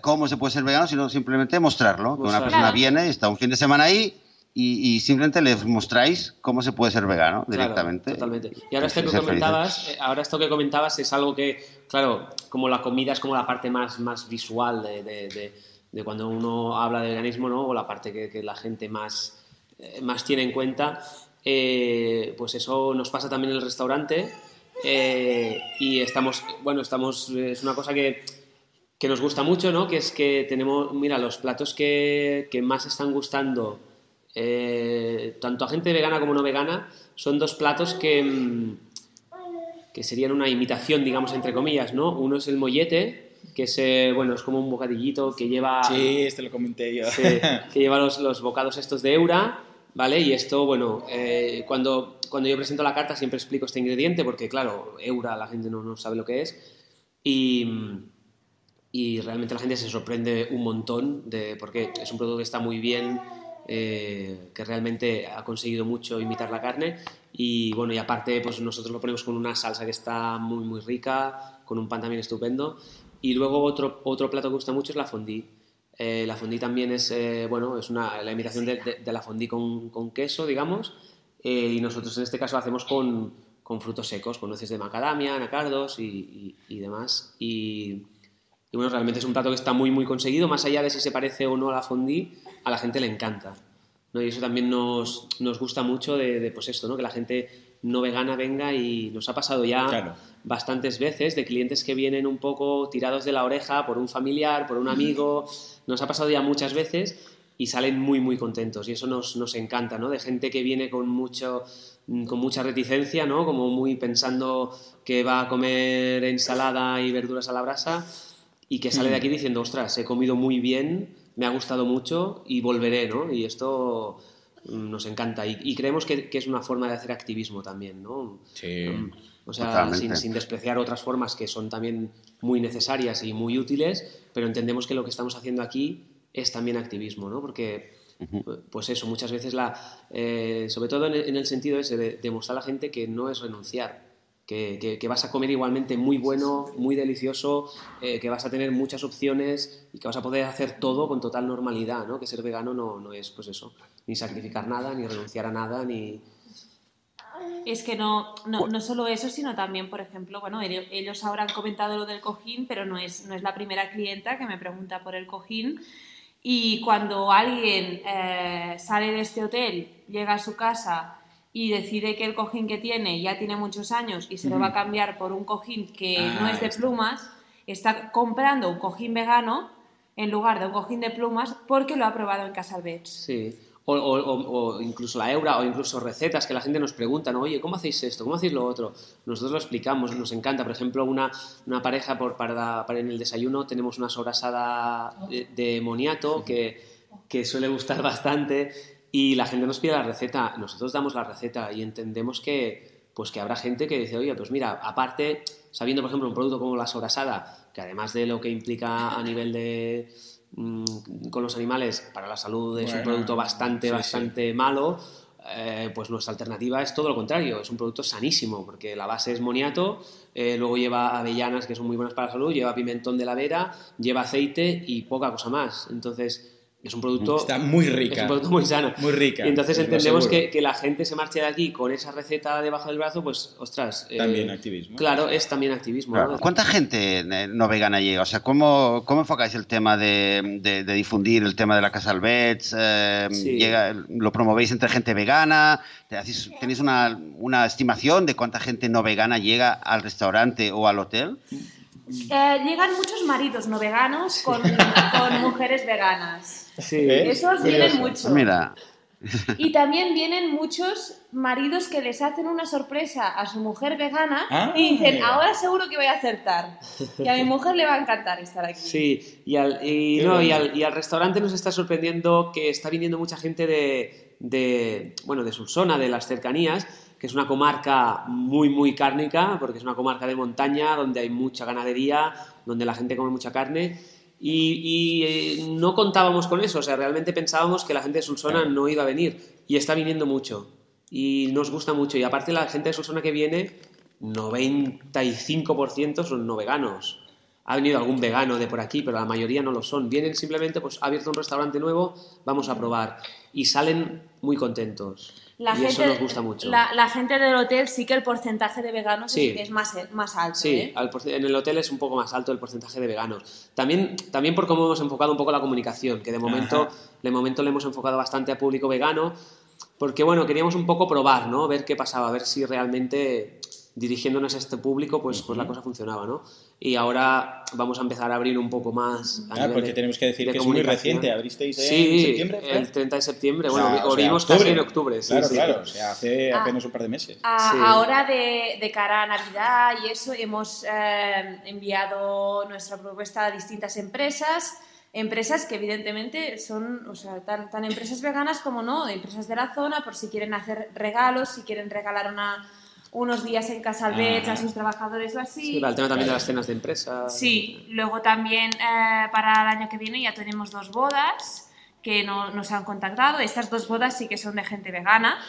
cómo se puede ser vegano, sino simplemente mostrarlo. Que una persona viene y está un fin de semana ahí y, simplemente les mostráis cómo se puede ser vegano directamente. totalmente. Y ahora esto que comentabas, eh, ahora esto que comentabas es algo que, claro, como la comida es como la parte más, más visual de, de, cuando uno habla de veganismo, ¿no? O la parte que, la gente más, eh, más tiene en cuenta. Eh, pues eso nos pasa también en el restaurante. y estamos, bueno, estamos, es una cosa que, que nos gusta mucho, ¿no? Que es que tenemos, mira, los platos que, que más están gustando eh, tanto a gente vegana como no vegana, son dos platos que, mm, que serían una imitación, digamos, entre comillas, ¿no? Uno es el mollete, que es, eh, bueno, es como un bocadillito que lleva... Sí, este lo comenté yo. que lleva los, los, bocados estos de Eura, ¿vale? Y esto, bueno, eh, cuando, cuando yo presento la carta siempre explico este ingrediente, porque claro, Eura la gente no, no sabe lo que es, y, y realmente la gente se sorprende un montón, de, porque es un producto que está muy bien eh, que realmente ha conseguido mucho imitar la carne y bueno, y aparte pues nosotros lo ponemos con una salsa que está muy muy rica, con un pan también estupendo y luego otro, otro plato que gusta mucho es la fondue. Eh, la fondue también es, eh, bueno, es una, la imitación de, la fondue con, con queso, digamos, y nosotros en este caso hacemos con, con, frutos secos, con nueces de macadamia, anacardos y, y, demás. Y, y, bueno, realmente es un plato que está muy, muy conseguido, más allá de si se parece o no a la fondue, a la gente le encanta. ¿no? Y eso también nos, nos gusta mucho de, pues esto, ¿no? que la gente no vegana venga y nos ha pasado ya bastantes veces de clientes que vienen un poco tirados de la oreja por un familiar, por un amigo, nos ha pasado ya muchas veces y salen muy muy contentos y eso nos, nos encanta, ¿no? De gente que viene con mucho con mucha reticencia, ¿no? Como muy pensando que va a comer ensalada y verduras a la brasa y que sale de aquí diciendo, ostras, he comido muy bien, me ha gustado mucho y volveré, ¿no? Y esto mm, nos encanta y, creemos que, es una forma de hacer activismo también, ¿no? Sí. Mm, o sea, sin, despreciar otras formas que son también muy necesarias y muy útiles, pero entendemos que lo que estamos haciendo aquí es también activismo, ¿no? Porque, pues eso, muchas veces la, eh, sobre todo en el, sentido ese de demostrar a la gente que no es renunciar, que, vas a comer igualmente muy bueno, muy delicioso, eh, que vas a tener muchas opciones y que vas a poder hacer todo con total normalidad, ¿no? Que ser vegano no, no es, pues eso, ni sacrificar nada, ni renunciar a nada, ni... Es que no, no, no solo eso, sino también, por ejemplo, bueno, ellos ahora han comentado lo del cojín, pero no es, no es la primera clienta que me pregunta por el cojín. Y cuando alguien eh, sale de este hotel, llega a su casa y decide que el cojín que tiene ya tiene muchos años y se lo va a cambiar por un cojín que ah, no es de plumas, está comprando un cojín vegano en lugar de un cojín de plumas porque lo ha probado en Casalbets. Sí. o, o, incluso la Eura, o incluso recetas que la gente nos pregunta, ¿no? oye, ¿cómo hacéis esto? ¿Cómo hacéis lo otro? Nosotros lo explicamos, nos encanta. Por ejemplo, una, una pareja por, para, para, en el desayuno tenemos una sobrasada de, de moniato que, que suele gustar bastante y la gente nos pide la receta, nosotros damos la receta y entendemos que, pues que habrá gente que dice, oye, pues mira, aparte, sabiendo por ejemplo un producto como la sobrasada, que además de lo que implica a nivel de Mm, con los animales para la salud es un producto bastante, bastante malo, eh, pues nuestra alternativa es todo lo contrario, es un producto sanísimo, porque la base es moniato, eh, luego lleva avellanas que son muy buenas para la salud, lleva pimentón de la vera, lleva aceite y poca cosa más. Entonces, es un producto... Está muy rica. Es un producto muy sano. Muy rica. Y entonces entendemos que, que, la gente se marche de aquí con esa receta debajo del brazo, pues, ostras... Eh, también activismo. Claro, es también activismo. ¿Cuánta gente eh, no vegana llega? O sea, ¿cómo, cómo enfocáis el tema de, de, difundir el tema de la casa Albets? Eh, llega, ¿Lo promovéis entre gente vegana? ¿Tenéis una, una estimación de cuánta gente no vegana llega al restaurante o al hotel? Eh, llegan muchos maridos no veganos con, con *laughs* mujeres veganas. Sí. Esos vienen mucho. Mira. Y también vienen muchos maridos que les hacen una sorpresa a su mujer vegana Ah, y dicen, mira. ahora seguro que voy a acertar. Y a mi mujer le va a encantar estar aquí. Sí, y al, y, no, y, al, y al restaurante nos está sorprendiendo que está viniendo mucha gente de, de, bueno, de Solsona, de las cercanías, que es una comarca muy, muy cárnica, porque es una comarca de montaña, donde hay mucha ganadería, donde la gente come mucha carne. Y, eh, no contábamos con eso, o sea, realmente pensábamos que la gente de Solsona no iba a venir, y está viniendo mucho. Y nos gusta mucho. Y aparte la gente de Solsona que viene, 95% son no veganos. Ha venido algún vegano de por aquí, pero la mayoría no lo son. Vienen simplemente, pues ha abierto un restaurante nuevo, vamos a probar. Y salen muy contentos. La y gente, eso nos gusta mucho. La, la gente del hotel sí que el porcentaje de veganos Sí. es, es más, más alto. Sí, ¿eh? al en el hotel es un poco más alto el porcentaje de veganos. También, también por cómo hemos enfocado un poco la comunicación, que de momento, Ajá. de momento le hemos enfocado bastante a público vegano, porque bueno, queríamos un poco probar, ¿no? Ver qué pasaba, ver si realmente dirigiéndonos a este público, pues, pues la cosa funcionaba, ¿no? Y ahora vamos a empezar a abrir un poco más. a Ah, porque de- tenemos que decir de que es muy reciente. ¿Abristeis en Sí, septiembre? fue? el 30 de septiembre. Bueno, sea, o sea, abrimos octubre. casi en octubre. sí, Claro, sí. claro. O sea, hace Ah. apenas un par de meses. A- Sí. Ahora de, de cara a Navidad y eso hemos eh, enviado nuestra propuesta a distintas empresas, empresas que evidentemente son, o sea, tan, tan empresas veganas como no, empresas de la zona, por si quieren hacer regalos, si quieren regalar una, unos días en Casa Albets Ah. a sus trabajadores o así. Sí, para el tema también de las cenas de empresa. Sí, luego también eh, para el año que viene ya tenemos dos bodas que no- nos han contactado. Estas dos bodas sí que son de gente vegana,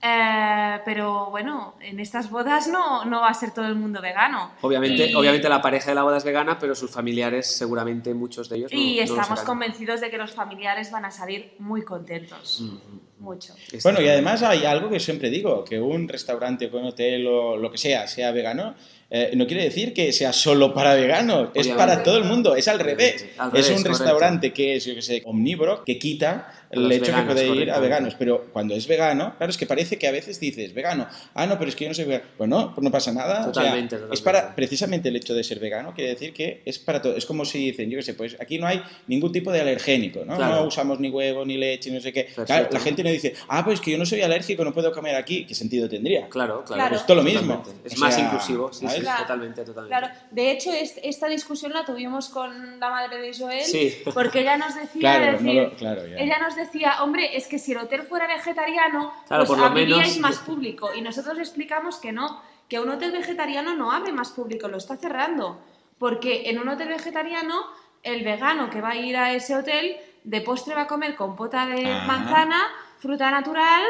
eh, pero bueno, en estas bodas no, no va a ser todo el mundo vegano. Obviamente, Y- obviamente la pareja de la boda es vegana, pero sus familiares, seguramente muchos de ellos no- Y estamos convencidos de que los familiares van a salir muy contentos. Ujú. Mucho. Está Bueno, y además hay algo que siempre digo, que un restaurante o un hotel o lo que sea, sea vegano, eh, no quiere decir que sea solo para veganos, es para todo el mundo, es al revés. Es un correcto. restaurante que es, yo que sé, omnívoro, que quita el hecho veganos, que puede ir a veganos, pero cuando es vegano, claro, es que parece que a veces dices, vegano, ah, no, pero es que yo no soy vegano. Pues no, pues no pasa nada. o sea, Totalmente, Es totalmente. para, precisamente el hecho de ser vegano, quiere decir que es para todo. Es como si dicen, yo que sé, pues aquí no hay ningún tipo de alergénico, ¿no? Claro. No usamos ni huevo, ni leche, no sé qué. Perfecto. Claro, la gente no dice, ah, pues que yo no soy alérgico, no puedo comer aquí. ¿Qué sentido tendría? Claro, claro. Claro. Es todo lo mismo. Totalmente. Es O más inclusivo, sí. Claro. totalmente, totalmente. Claro, de hecho, est- esta discusión la tuvimos con la madre de Joel, Sí. *laughs* porque ella nos decía, Claro, decir- no lo- claro, ya. ella nos decía, hombre, es que si el hotel fuera vegetariano, Claro, pues por lo abriríais menos- más *laughs* público. Y nosotros explicamos que no, que un hotel vegetariano no abre más público, lo está cerrando. Porque en un hotel vegetariano, el vegano que va a ir a ese hotel, de postre va a comer compota de Ah. manzana, fruta natural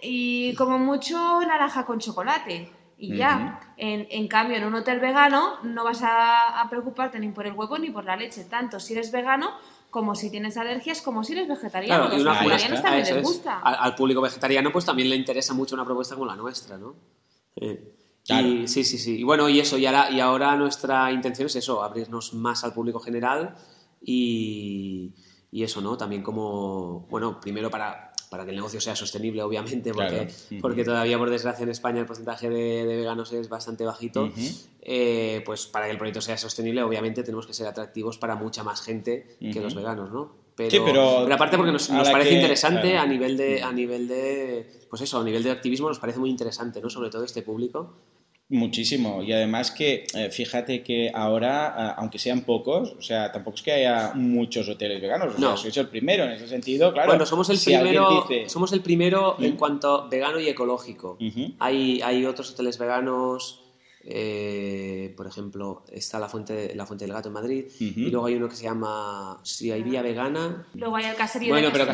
y como mucho naranja con chocolate. Y ya, en, en cambio, en un hotel vegano no vas a, a preocuparte ni por el huevo ni por la leche, tanto si eres vegano como si tienes alergias, como si eres vegetariano. Claro, y Los una vegetarianos también les es. gusta. Al, al público vegetariano pues también le interesa mucho una propuesta como la nuestra, ¿no? Eh, Claro. Y, sí, sí, sí. Y bueno, y eso, y ahora, y ahora nuestra intención es eso, abrirnos más al público general y, y eso, ¿no? También como, bueno, primero para, para que el negocio sea sostenible, obviamente, porque, Claro. Porque todavía, por desgracia, en España el porcentaje de, de veganos es bastante bajito. Eh, pues para que el proyecto sea sostenible, obviamente tenemos que ser atractivos para mucha más gente que los veganos, ¿no? Pero, Sí, pero pero aparte porque nos, parece que- interesante claro. a nivel de a nivel de pues eso, a nivel de activismo nos parece muy interesante, ¿no? Sobre todo este público. Muchísimo. Y además que, eh, fíjate que ahora, a- aunque sean pocos, o sea, tampoco es que haya muchos hoteles veganos. O sea, sois el primero en ese sentido, claro. bueno, somos el si primero, dice- somos el primero en cuanto vegano y ecológico. Hay, hay otros hoteles veganos, eh, por ejemplo, está la Fuente, la Fuente del Gato en Madrid, y luego hay uno que se llama Si hay vía vegana. Luego hay el caserío Bueno, de pero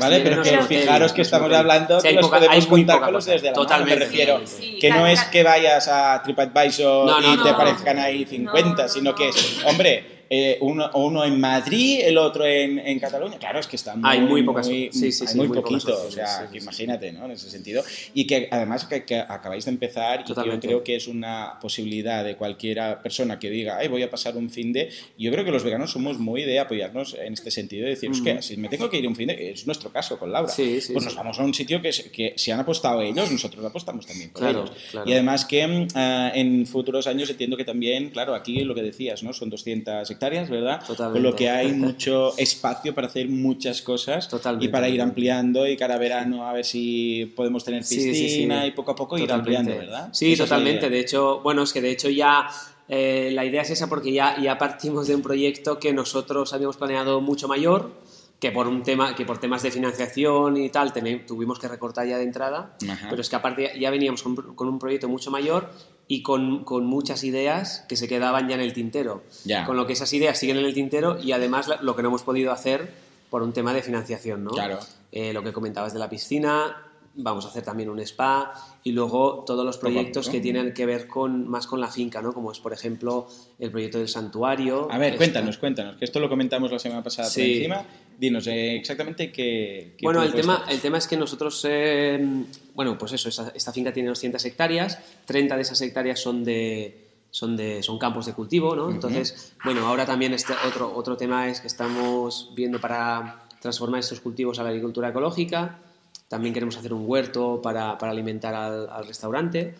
Vale, pero no que es un hotel, fijaros que estamos hablando que hay los poca- podemos contar con los desde la mano, me Totalmente. refiero. Sí, que no es que vayas a TripAdvisor No, no, y te no. aparezcan ahí 50, No, no, sino no. que es, hombre, eh, uno, uno en Madrid, el otro en, en Cataluña. Claro, es que está muy, Hay muy pocas- muy, sí, sí, hay sí, muy muy pocas poquito. O opciones, sea, que imagínate, ¿no? En ese sentido. Y que además que, que acabáis de empezar y que yo Totalmente. creo que es una posibilidad de cualquiera persona que diga, ay, voy a pasar un fin de. Yo creo que los veganos somos muy de apoyarnos en este sentido, de decir, es que Ujú. si me tengo que ir un fin de, es nuestro caso con Laura. Pues nos vamos a un sitio que, se- que si han apostado ellos, nosotros apostamos también por Claro, ellos. claro. Y además que mm, ah, en futuros años entiendo que también, claro, aquí lo que decías, ¿no? Son 200 hectáreas, ¿verdad? Totalmente. Con lo que hay mucho espacio para hacer muchas cosas Totalmente. y para ir ampliando y cada verano a ver si podemos tener Sí, sí, piscina sí. y poco a poco ir Totalmente. ampliando, ¿verdad? Sí, Esa totalmente. De hecho, bueno, es que de hecho ya eh, la idea es esa porque ya, ya partimos de un proyecto que nosotros habíamos planeado mucho mayor, que por un tema, que por temas de financiación y tal tuvimos que recortar ya de entrada, Ajá. pero es que aparte ya veníamos con un proyecto mucho mayor y con, con muchas ideas que se quedaban ya en el tintero. Ya. Con lo que esas ideas siguen en el tintero y además lo que no hemos podido hacer por un tema de financiación, ¿no? Claro. Eh, lo que comentabas de la piscina, vamos a hacer también un spa y luego todos los proyectos que tienen que ver con más con la finca, ¿no? Como es, por ejemplo, el proyecto del santuario. A ver, Está- cuéntanos, cuéntanos, que esto lo comentamos la semana pasada por encima. Dinos eh, exactamente qué. qué Bueno, el tema, el tema es que nosotros, eh, bueno, pues eso, esta, esta finca tiene 200 hectáreas, 30 de esas hectáreas son de son de son campos de cultivo, ¿no? Entonces, bueno, ahora también este otro otro tema es que estamos viendo para transformar estos cultivos a la agricultura ecológica. También queremos hacer un huerto para, para alimentar al, restaurante.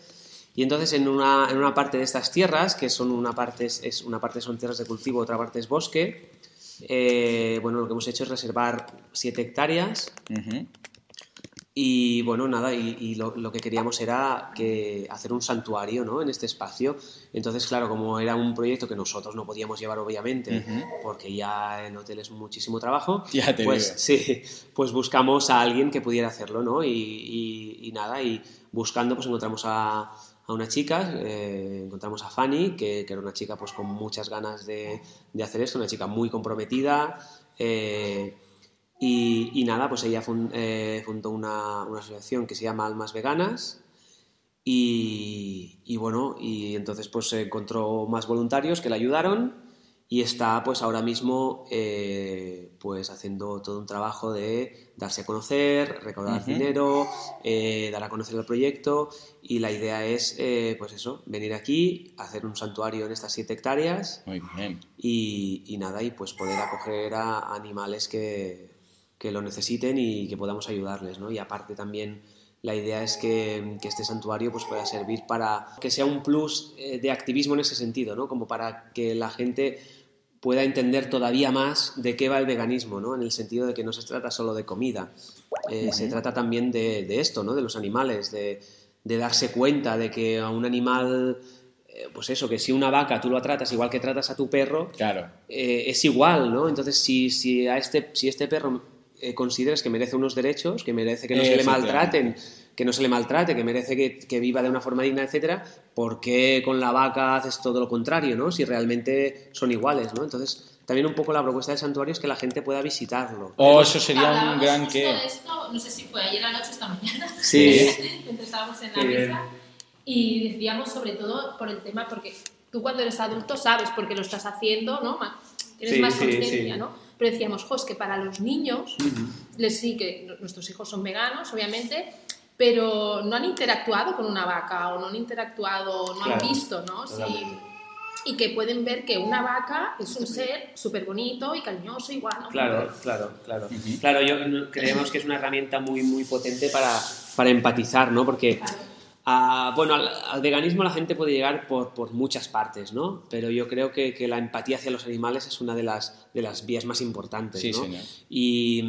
Y entonces en una, en una parte de estas tierras, que son una parte, es, una parte son tierras de cultivo, otra parte es bosque, eh, bueno, lo que hemos hecho es reservar 7 hectáreas. Y bueno, nada, y, y lo, lo que queríamos era que hacer un santuario ¿no? en este espacio. Entonces, claro, como era un proyecto que nosotros no podíamos llevar, obviamente, porque ya en hotel es muchísimo trabajo, *laughs* Ya te pues digo. sí, pues buscamos a alguien que pudiera hacerlo, ¿no? Y, y- y nada, y buscando, pues encontramos a, a una chica, eh, encontramos a Fanny, que, que era una chica pues con muchas ganas de, de hacer esto, una chica muy comprometida. eh, y, y nada, pues ella fun- eh, fundó una, una asociación que se llama Almas Veganas. Y, y bueno, y entonces pues encontró más voluntarios que le ayudaron y está pues ahora mismo eh, pues haciendo todo un trabajo de darse a conocer, recaudar Ujú. dinero, eh, dar a conocer el proyecto y la idea es eh, pues eso, venir aquí, hacer un santuario en estas siete hectáreas Muy bien. y, y nada, y pues poder acoger a animales que, que lo necesiten y que podamos ayudarles, ¿no? Y aparte también la idea es que, que este santuario pues pueda servir para que sea un plus eh, de activismo en ese sentido, ¿no? Como para que la gente pueda entender todavía más de qué va el veganismo, ¿no? En el sentido de que no se trata solo de comida, eh, se trata también de, de esto, ¿no? De los animales, de, de darse cuenta de que a un animal, eh, pues eso, que si una vaca tú lo tratas igual que tratas a tu perro, Claro. eh, es igual, ¿no? Entonces, si, si, a este, si este perro eh, consideras que merece unos derechos, que merece que no se le maltraten, que no se le maltrate, que merece que, que viva de una forma digna, etcétera, ¿por qué con la vaca haces todo lo contrario, ¿no? Si realmente son iguales, ¿no? Entonces, también un poco la propuesta del santuario es que la gente pueda visitarlo. Oh, eso sería un gran que. de esto, no sé si fue ayer anoche o esta mañana, *laughs* Sí. estábamos en la Qué bien. mesa, y decíamos sobre todo por el tema, porque tú cuando eres adulto sabes por qué lo estás haciendo, ¿no? Tienes Sí, más sí, conciencia, sí. ¿no? Pero decíamos, jo, es que para los niños, les sí que nuestros hijos son veganos, obviamente, pero no han interactuado con una vaca o no han interactuado, no han visto, ¿no? Sí, y que pueden ver que una vaca es un ser súper bonito y cariñoso, igual, ¿no? Claro, claro, claro. Claro, yo creemos que es una herramienta muy, muy potente para, para empatizar, ¿no? Porque Ah, bueno, al, veganismo la gente puede llegar por, por muchas partes, ¿no? Pero yo creo que, que, la empatía hacia los animales es una de las, de las vías más importantes, sí, ¿no? Señor. Y,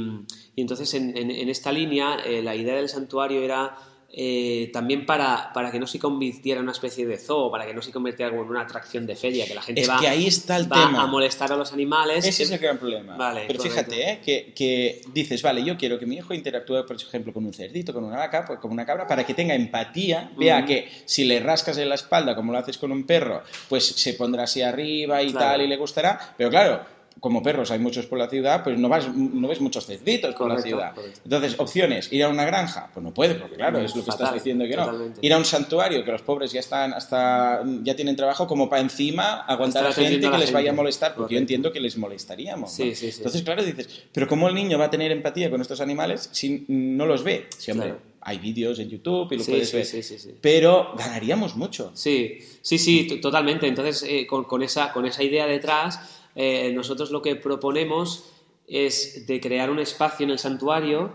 y, entonces en, en, en esta línea eh, la idea del santuario era eh, también para, para, que no se convirtiera en una especie de zoo, para que no se convirtiera en una atracción de feria, que la gente es va, que ahí está el va tema. a molestar a los animales. Ese es el gran problema. Vale, Pero correcto. fíjate, ¿eh? que, que, dices, vale, yo quiero que mi hijo interactúe, por ejemplo, con un cerdito, con una vaca, pues, con una cabra, para que tenga empatía, vea Uh -huh. que si le rascas en la espalda, como lo haces con un perro, pues se pondrá así arriba y Claro. tal, y le gustará. Pero claro, como perros hay muchos por la ciudad, pues no, vas, no ves muchos cerditos por la ciudad. correcto. Entonces, opciones, ir a una granja, pues no puede, porque claro, es lo que Fatal, estás diciendo que no. Ir a un santuario, que los pobres ya están hasta ya tienen trabajo como para encima aguantar a gente que les vaya a molestar, porque yo entiendo que les molestaríamos. ¿no? Sí, sí, sí. Entonces, claro, dices, pero ¿cómo el niño va a tener empatía con estos animales si no los ve? Sí, hombre, Claro. hay vídeos en YouTube y lo Sí, puedes sí, ver. sí, sí, sí. Pero ganaríamos mucho. Sí, sí, sí, totalmente. Entonces, eh, con, con esa, con esa idea detrás, eh, nosotros lo que proponemos es de crear un espacio en el santuario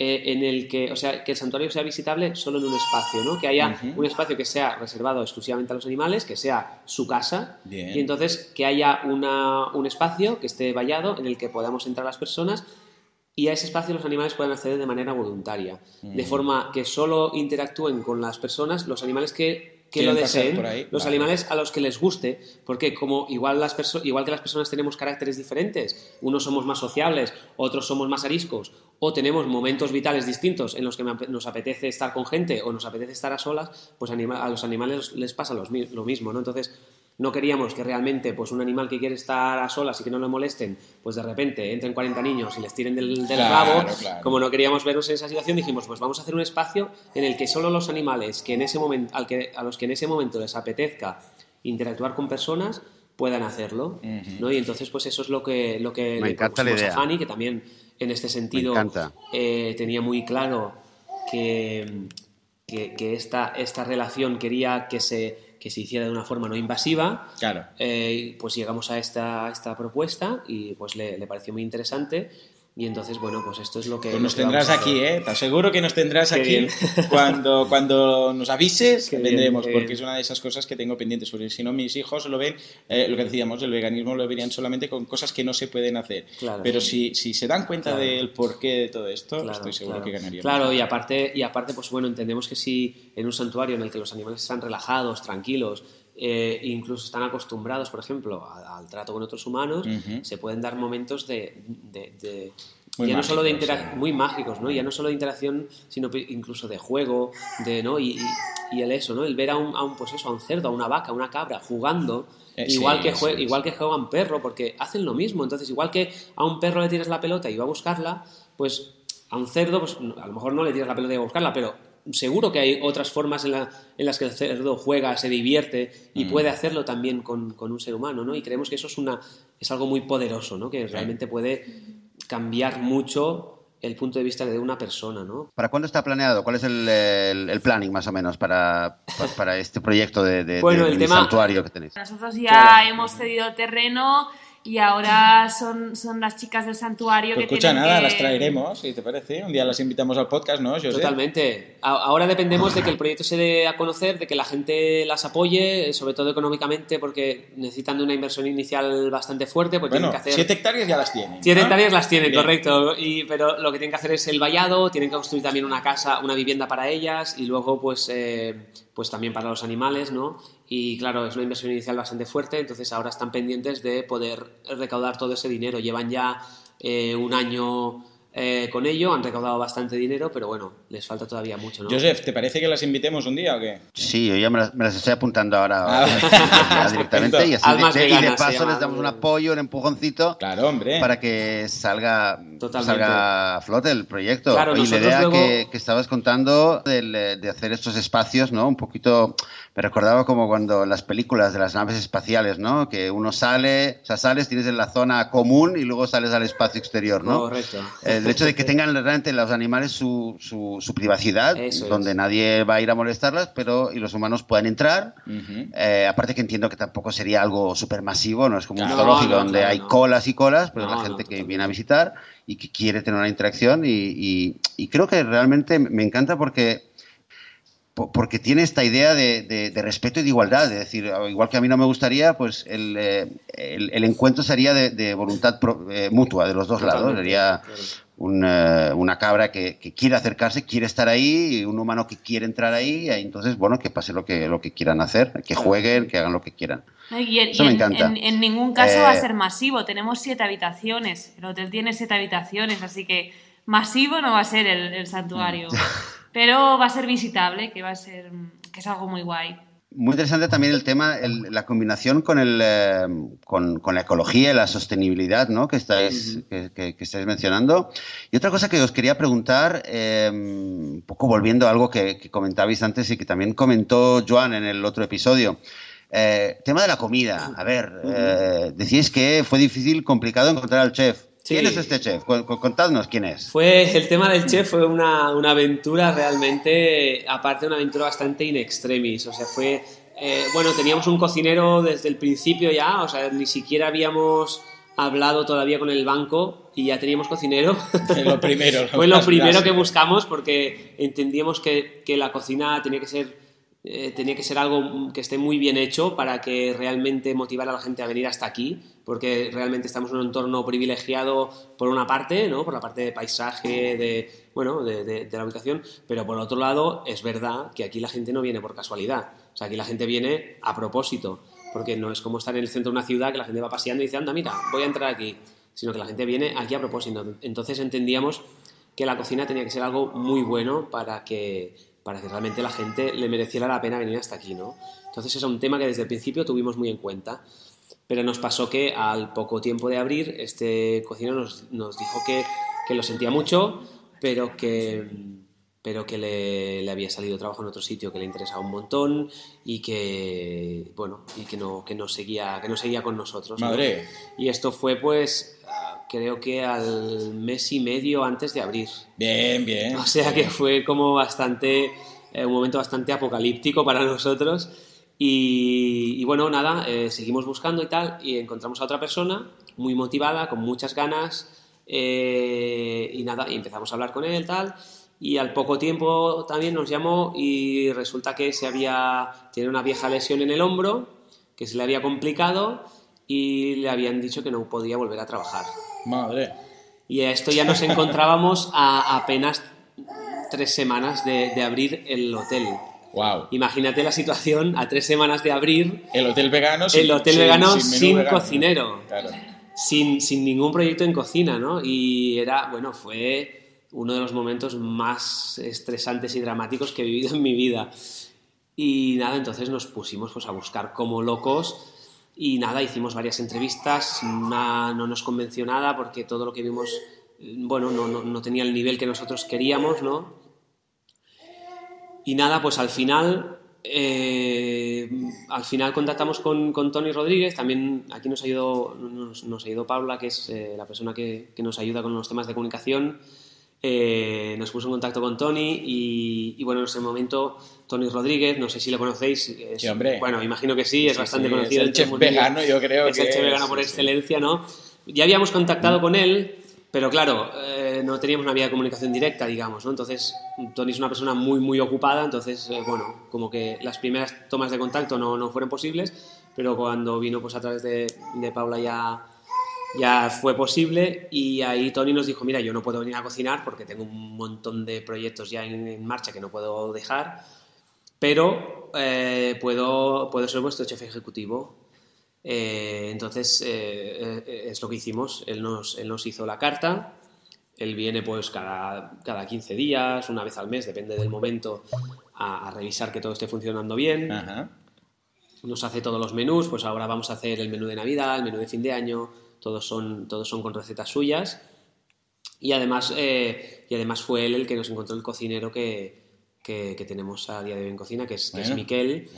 eh, en el que, o sea, que el santuario sea visitable solo en un espacio, ¿no? Que haya un espacio que sea reservado exclusivamente a los animales, que sea su casa, Bien. y entonces que haya una, un espacio que esté vallado en el que podamos entrar las personas y a ese espacio los animales puedan acceder de manera voluntaria, de Mm. forma que solo interactúen con las personas los animales que, que lo deseen, por ahí, los vale. animales a los que les guste, porque como igual, las igual que las personas tenemos caracteres diferentes, unos somos más sociables, otros somos más ariscos, o tenemos momentos vitales distintos en los que nos apetece estar con gente o nos apetece estar a solas, pues anima- a los animales les pasa lo mismo, ¿no? Entonces, no queríamos que realmente pues un animal que quiere estar a solas y que no lo molesten, pues de repente entren 40 niños y les tiren del, del Claro, rabo. claro. Como no queríamos vernos en esa situación, dijimos, pues vamos a hacer un espacio en el que solo los animales que en ese momento, al que, a los que en ese momento les apetezca interactuar con personas puedan hacerlo. ¿no? Y entonces, pues eso es lo que, lo que Me le encanta la a idea. Fanny, que también en este sentido eh, tenía muy claro que, que, que esta, esta relación quería que se, que se hiciera de una forma no invasiva. Claro. Eh, pues llegamos a esta, a esta propuesta y pues le, le pareció muy interesante. Y entonces, bueno, pues esto es lo que. Pues nos tendrás aquí, ¿eh? Te aseguro que nos tendrás Qué aquí bien. *laughs* cuando, cuando nos avises, Qué bien, vendremos, qué porque bien. es una de esas cosas que tengo pendientes, porque si no mis hijos lo ven, eh, lo que decíamos, el veganismo lo verían solamente con cosas que no se pueden hacer. Claro. Pero si, si se dan cuenta Claro. del porqué de todo esto, Claro, estoy seguro que ganaríamos. Claro, y aparte, y aparte, pues bueno, entendemos que si en un santuario en el que los animales están relajados, tranquilos, eh, incluso están acostumbrados, por ejemplo, a- al trato con otros humanos, se pueden dar momentos de, de- de- Muy ya no solo de mágicos, interac- sí. muy mágicos, ¿no? Ya no solo de interacción, sino incluso de juego, de, ¿no? Y, y- y el eso, ¿no? El ver a un, a un, pues eso, a un cerdo, a una vaca, a una cabra jugando, Eh, igual, sí, que jue- sí, igual que juegan perro, porque hacen lo mismo. Entonces, igual que a un perro le tiras la pelota y va a buscarla, pues a un cerdo, pues a lo mejor no le tiras la pelota y va a buscarla, pero seguro que hay otras formas en, la- en las que el cerdo juega, se divierte y Mm. puede hacerlo también con, con un ser humano, ¿no? Y creemos que eso es, una, es algo muy poderoso, ¿no? Que realmente puede cambiar mucho el punto de vista de una persona, ¿no? ¿Para cuándo está planeado? ¿Cuál es el, el- el planning más o menos para, pa- para este proyecto de, de- Bueno, de el mini tema- santuario que tenéis? Nosotros ya Claro. hemos cedido el terreno y ahora son, son las chicas del santuario Pues que escucha, tienen nada, que... las traeremos, si te parece. Un día las invitamos al podcast, ¿no, José? Totalmente. Ahora dependemos de que el proyecto se dé a conocer, de que la gente las apoye, sobre todo económicamente, porque necesitan de una inversión inicial bastante fuerte, pues Bueno, tienen que hacer... siete hectáreas ya las tienen. Siete ¿no? hectáreas las tienen, Bien. correcto. Y, pero lo que tienen que hacer es el vallado, tienen que construir también una casa, una vivienda para ellas y luego pues, eh, pues también para los animales, ¿no? Y claro, es una inversión inicial bastante fuerte, entonces ahora están pendientes de poder recaudar todo ese dinero. Llevan ya eh, un año eh, con ello, han recaudado bastante dinero, pero bueno, les falta todavía mucho, ¿no? Joseph, ¿te parece que las invitemos un día o qué? Sí, yo ya me las, me las estoy apuntando ahora Ah, *laughs* ya directamente y así de, de- y de paso les damos un apoyo, un empujoncito Claro, hombre. para que salga, Totalmente. salga a flote el proyecto. Claro, y la idea luego- que, que estabas contando eh, de hacer estos espacios, ¿no? Un poquito, me recordaba como cuando en las películas de las naves espaciales, ¿no? Que uno sale, o sea, sales, tienes en la zona común y luego sales al espacio exterior, ¿no? Correcto. El hecho de que tengan realmente los animales su, su, su privacidad, Eso es. donde nadie va a ir a molestarlas, pero y los humanos puedan entrar. Eh, aparte que entiendo que tampoco sería algo supermasivo, no es como un zoológico no, donde claro, hay no. colas y colas, pero No, la gente que viene a visitar y que quiere tener una interacción y, y- y creo que realmente me encanta porque porque tiene esta idea de, respeto y de igualdad, es decir, igual que a mí no me gustaría, pues el, eh, el, encuentro sería de, voluntad eh, mutua de los dos lados, sería una cabra que, quiere acercarse, quiere estar ahí, y un humano que quiere entrar ahí, y entonces, bueno, que pase lo que, lo que quieran hacer, que jueguen, que hagan lo que quieran. Eso me encanta. En, ningún caso va a ser masivo, tenemos siete habitaciones, el hotel tiene siete habitaciones, así que masivo no va a ser el, santuario. *laughs* pero va a ser visitable, que va a ser, que es algo muy guay. Muy interesante también el tema, la combinación con, el, eh, con, la ecología y la sostenibilidad ¿no? que, estáis, que, estáis mencionando. Y otra cosa que os quería preguntar, em, un poco volviendo a algo que, comentabais antes y que también comentó Joan en el otro episodio. Eh, tema de la comida. A ver, eh, decís que fue difícil, complicado encontrar al chef. ¿Quién es este chef? Contadnos quién es. Fue, el tema del chef fue una, una aventura realmente, aparte una aventura bastante in extremis. O sea, fue. Eh, bueno, teníamos un cocinero desde el principio ya, o sea, ni siquiera habíamos hablado todavía con el banco y ya teníamos cocinero. lo primero. *laughs* fue lo primero que buscamos porque entendíamos que, que la cocina tenía que ser eh, tenía que ser algo que esté muy bien hecho para que realmente motivara a la gente a venir hasta aquí, porque realmente estamos en un entorno privilegiado por una parte, ¿no? por la parte de paisaje, de, bueno, de, la ubicación, pero por otro lado es verdad que aquí la gente no viene por casualidad, o sea, aquí la gente viene a propósito, porque no es como estar en el centro de una ciudad que la gente va paseando y dice, anda, mira, voy a entrar aquí, sino que la gente viene aquí a propósito. Entonces entendíamos que la cocina tenía que ser algo muy bueno para que para que realmente la gente le mereciera la pena venir hasta aquí, ¿no? Entonces es un tema que desde el principio tuvimos muy en cuenta. Pero nos pasó que al poco tiempo de abrir, este cocinero nos, nos dijo que, que, lo sentía mucho, pero que, pero que le, le, había salido trabajo en otro sitio que le interesaba un montón y que, bueno, y que no, que no, seguía, que no seguía con nosotros. Madre. Y esto fue pues creo que al mes y medio antes de abrir. Bien, bien. O sea que fue como bastante, eh, un momento bastante apocalíptico para nosotros. Y, bueno, nada, eh, seguimos buscando y tal, y encontramos a otra persona muy motivada, con muchas ganas, eh, y nada, y empezamos a hablar con él, tal, y al poco tiempo también nos llamó y resulta que se había, tiene una vieja lesión en el hombro, que se le había complicado, y le habían dicho que no podía volver a trabajar. Madre. Y a esto ya nos encontrábamos a apenas tres semanas de, abrir el hotel. Wow. Imagínate la situación a tres semanas de abrir. El hotel vegano sin, el hotel vegano sin, cocinero. Sin, sin, ningún proyecto en cocina, ¿no? Y era, bueno, fue uno de los momentos más estresantes y dramáticos que he vivido en mi vida. Y nada, entonces nos pusimos pues, a buscar como locos y nada, hicimos varias entrevistas, no nos convenció nada porque todo lo que vimos, bueno, no, no, tenía el nivel que nosotros queríamos, ¿no? Y nada, pues al final, eh, al final contactamos con, con, Tony Rodríguez, también aquí nos ayudó, nos, nos ayudó Paula, que es eh, la persona que, que, nos ayuda con los temas de comunicación, eh, nos puso en contacto con Tony y, bueno, en ese momento Tony Rodríguez, no sé si lo conocéis. sí, hombre. Bueno, imagino que sí, es bastante conocido. Es el chef vegano, yo creo es el chef vegano por excelencia, ¿no? Ya habíamos contactado con él, pero claro, eh, no teníamos una vía de comunicación directa, digamos, ¿no? Entonces, Tony es una persona muy, muy ocupada, entonces, eh, bueno, como que las primeras tomas de contacto no, no fueron posibles, pero cuando vino pues a través de, de Paula ya ya fue posible y ahí Tony nos dijo, mira, yo no puedo venir a cocinar porque tengo un montón de proyectos ya en, marcha que no puedo dejar, pero eh, puedo, puedo ser vuestro jefe ejecutivo. Eh, entonces eh, es lo que hicimos, él nos, él nos hizo la carta, él viene pues cada, cada 15 días, una vez al mes, depende del momento, a, revisar que todo esté funcionando bien. Nos hace todos los menús, pues ahora vamos a hacer el menú de Navidad, el menú de fin de año, todos son, todos son con recetas suyas. Y además, eh, y además fue él el que nos encontró el cocinero que, tenemos a día de hoy en cocina, que es, Miquel,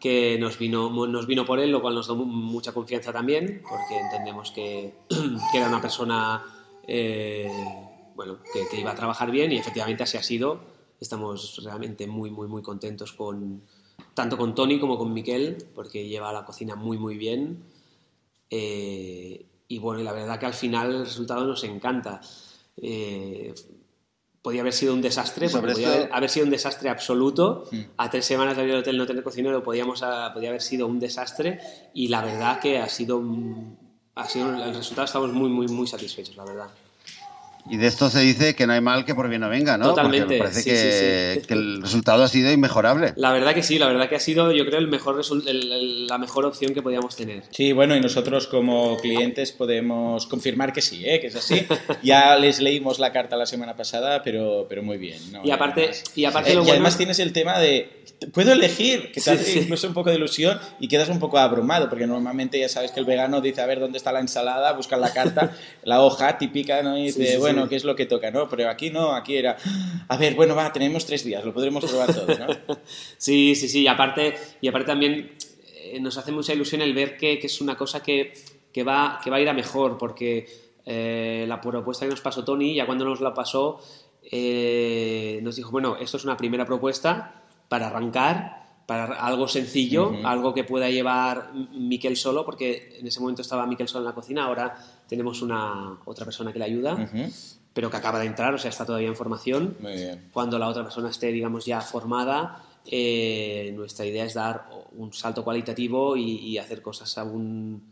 que nos vino, nos vino por él, lo cual nos da mucha confianza también, porque entendemos que, *clears throat* era una persona eh, bueno, que, iba a trabajar bien y efectivamente así ha sido. Estamos realmente muy, muy, muy contentos con tanto con Tony como con Miquel, porque lleva la cocina muy, muy bien. Eh, y bueno, la verdad que al final el resultado nos encanta. Eh, podía haber sido un desastre, podía esto- haber, haber sido un desastre absoluto. Mm. A tres semanas de abrir el hotel no tener cocinero podíamos a- podía haber sido un desastre y la verdad que ha sido, ha sido el resultado estamos muy muy muy satisfechos, la verdad. Y de esto se dice que no hay mal que por bien no venga, ¿no? Totalmente, Porque me parece sí, que, sí, sí. que el resultado ha sido inmejorable. La verdad que sí, la verdad que ha sido yo creo el mejor el- el- la mejor opción que podíamos tener. Sí, bueno, y nosotros como clientes podemos confirmar que sí, ¿eh? que es así. Ya *laughs* les leímos la carta la semana pasada, pero, pero muy bien. ¿no? Y aparte- Además- y aparte Eh, lo y bueno- además tienes el tema de, ¿puedo elegir? Que te Sí, hace sí. incluso un poco de ilusión y quedas un poco abrumado, porque normalmente ya sabes que el vegano dice, a ver, ¿dónde está la ensalada? Busca en la carta, *laughs* la hoja típica, ¿no? Y dice, Sí, sí, bueno, sí. ¿qué es lo que toca? ¿no? Pero aquí no, aquí era, a ver, bueno, va, tenemos tres días, lo podremos probar todo, ¿no? *laughs* Sí, sí, sí. Y aparte, y aparte también eh, nos hace mucha ilusión el ver que, que es una cosa que, que va, que va a ir a mejor, porque eh, la propuesta que nos pasó Tony, ya cuando nos la pasó, eh, nos dijo, bueno, esto es una primera propuesta para arrancar, para algo sencillo, Ujú. algo que pueda llevar Miquel solo, porque en ese momento estaba Miquel solo en la cocina, ahora tenemos una otra persona que le ayuda, pero que acaba de entrar, o sea, está todavía en formación Muy bien. cuando la otra persona esté, digamos, ya formada, eh, nuestra idea es dar un salto cualitativo y, y hacer cosas aún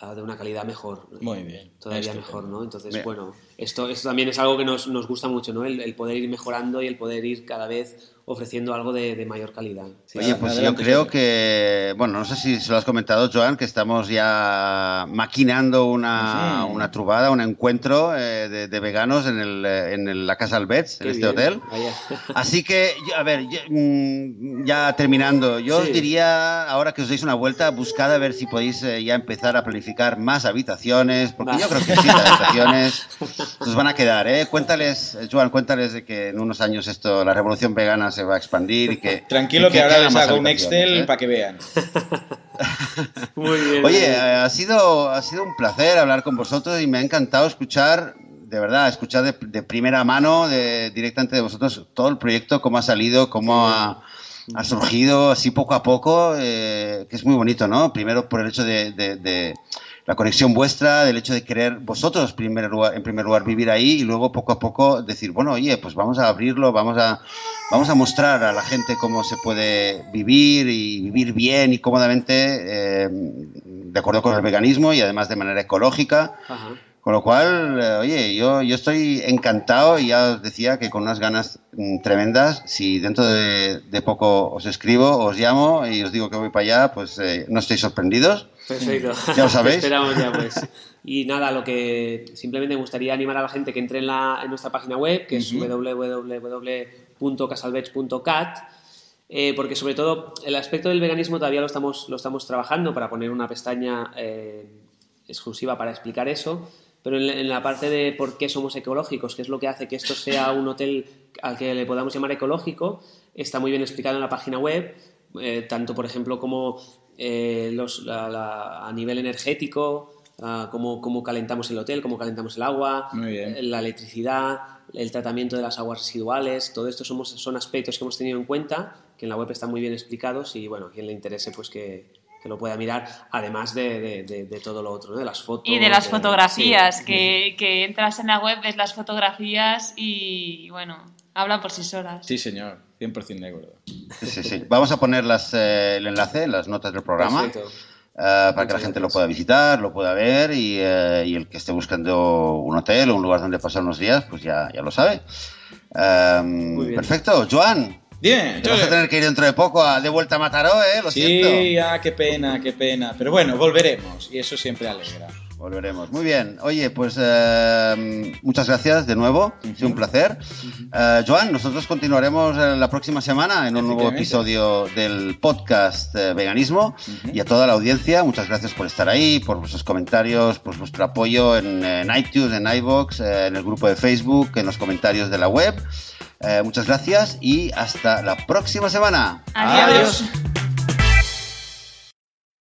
ah, de una calidad mejor. Muy bien. Todavía Estupendo. mejor, ¿no? Entonces, Bien. bueno, esto, esto también es algo que nos, nos gusta mucho, ¿no? El, el poder ir mejorando y el poder ir cada vez ofreciendo algo de, de mayor calidad. Sí, Oye, pues yo creo que, bueno, no sé si se lo has comentado, Joan, que estamos ya maquinando una, Ujú. una trubada, un encuentro eh, de, de veganos en, el, eh, en el- la Casa Albets, en este bien, hotel. vaya. Así que, yo- a ver, yo, mm, ya terminando, yo Sí. os diría, ahora que os deis una vuelta, buscad a ver si podéis eh, ya empezar a planificar más habitaciones, porque Va. yo creo que sí, las habitaciones *laughs* os van a quedar, ¿eh? Cuéntales, Joan, cuéntales de que en unos años esto, la revolución vegana se va a expandir y que... *laughs* Tranquilo y que ahora les hago un Excel ¿eh? para que vean. *laughs* Muy bien. Oye, bien. ha sido, ha sido un placer hablar con vosotros y me ha encantado escuchar, de verdad, escuchar de, de primera mano, de, directamente de vosotros, todo el proyecto, cómo ha salido, cómo ha, ha surgido así poco a poco, eh, que es muy bonito, ¿no? Primero por el hecho de, de- de la conexión vuestra, del hecho de querer vosotros en primer lugar vivir ahí y luego poco a poco decir, bueno, oye, pues vamos a abrirlo, vamos a, vamos a mostrar a la gente cómo se puede vivir y vivir bien y cómodamente eh, de acuerdo con el veganismo y además de manera ecológica. Con lo cual, eh, oye, yo, yo estoy encantado y ya os decía que con unas ganas mm, tremendas, si dentro de, de poco os escribo, os llamo y os digo que voy para allá, pues eh, no estéis sorprendidos. Perfecto. Ya lo sabéis. Te *laughs* esperamos ya, pues. Y nada, lo que simplemente me gustaría animar a la gente que entre en, la, en nuestra página web, que es Ujú. www.casalvets.cat, eh, porque sobre todo el aspecto del veganismo todavía lo estamos, lo estamos trabajando para poner una pestaña eh, exclusiva para explicar eso. Pero en la, en la parte de por qué somos ecológicos, qué es lo que hace que esto sea un hotel al que le podamos llamar ecológico, está muy bien explicado en la página web, eh, tanto por ejemplo como eh, los, la- la- a nivel energético, ah, cómo, cómo calentamos el hotel, cómo calentamos el agua, eh, la electricidad, el tratamiento de las aguas residuales, todo esto somos, son aspectos que hemos tenido en cuenta, que en la web están muy bien explicados y bueno, quien le interese pues que, que lo pueda mirar, además de, de- de- de todo lo otro, de las fotos. Y de las de- fotografías, sí. que, que entras en la web, ves las fotografías y bueno, hablan por sí solas. Sí, señor, 100% de acuerdo. Sí, sí, sí. Vamos a poner las, eh, el enlace en las notas del programa. Perfecto. eh, para que la gente lo pueda visitar, lo pueda ver y, eh, y el que esté buscando un hotel o un lugar donde pasar unos días, pues ya, ya lo sabe. Muy bien. Perfecto, Joan. Bien, Te vas a tener que ir dentro de poco a, de vuelta a Mataró, ¿eh? Lo siento. Sí, ah, qué pena, qué pena. Pero bueno, volveremos y eso siempre alegra. Volveremos. Muy bien. Oye, pues eh, muchas gracias de nuevo. Ha sido un placer. Eh, Joan, nosotros continuaremos eh, la próxima semana en un nuevo episodio del podcast eh, Veganismo. Y a toda la audiencia, muchas gracias por estar ahí, por vuestros comentarios, por vuestro apoyo en, en iTunes, en iBox, eh, en el grupo de Facebook, en los comentarios de la web. Eh, muchas gracias y hasta la próxima semana. Adiós. Adiós.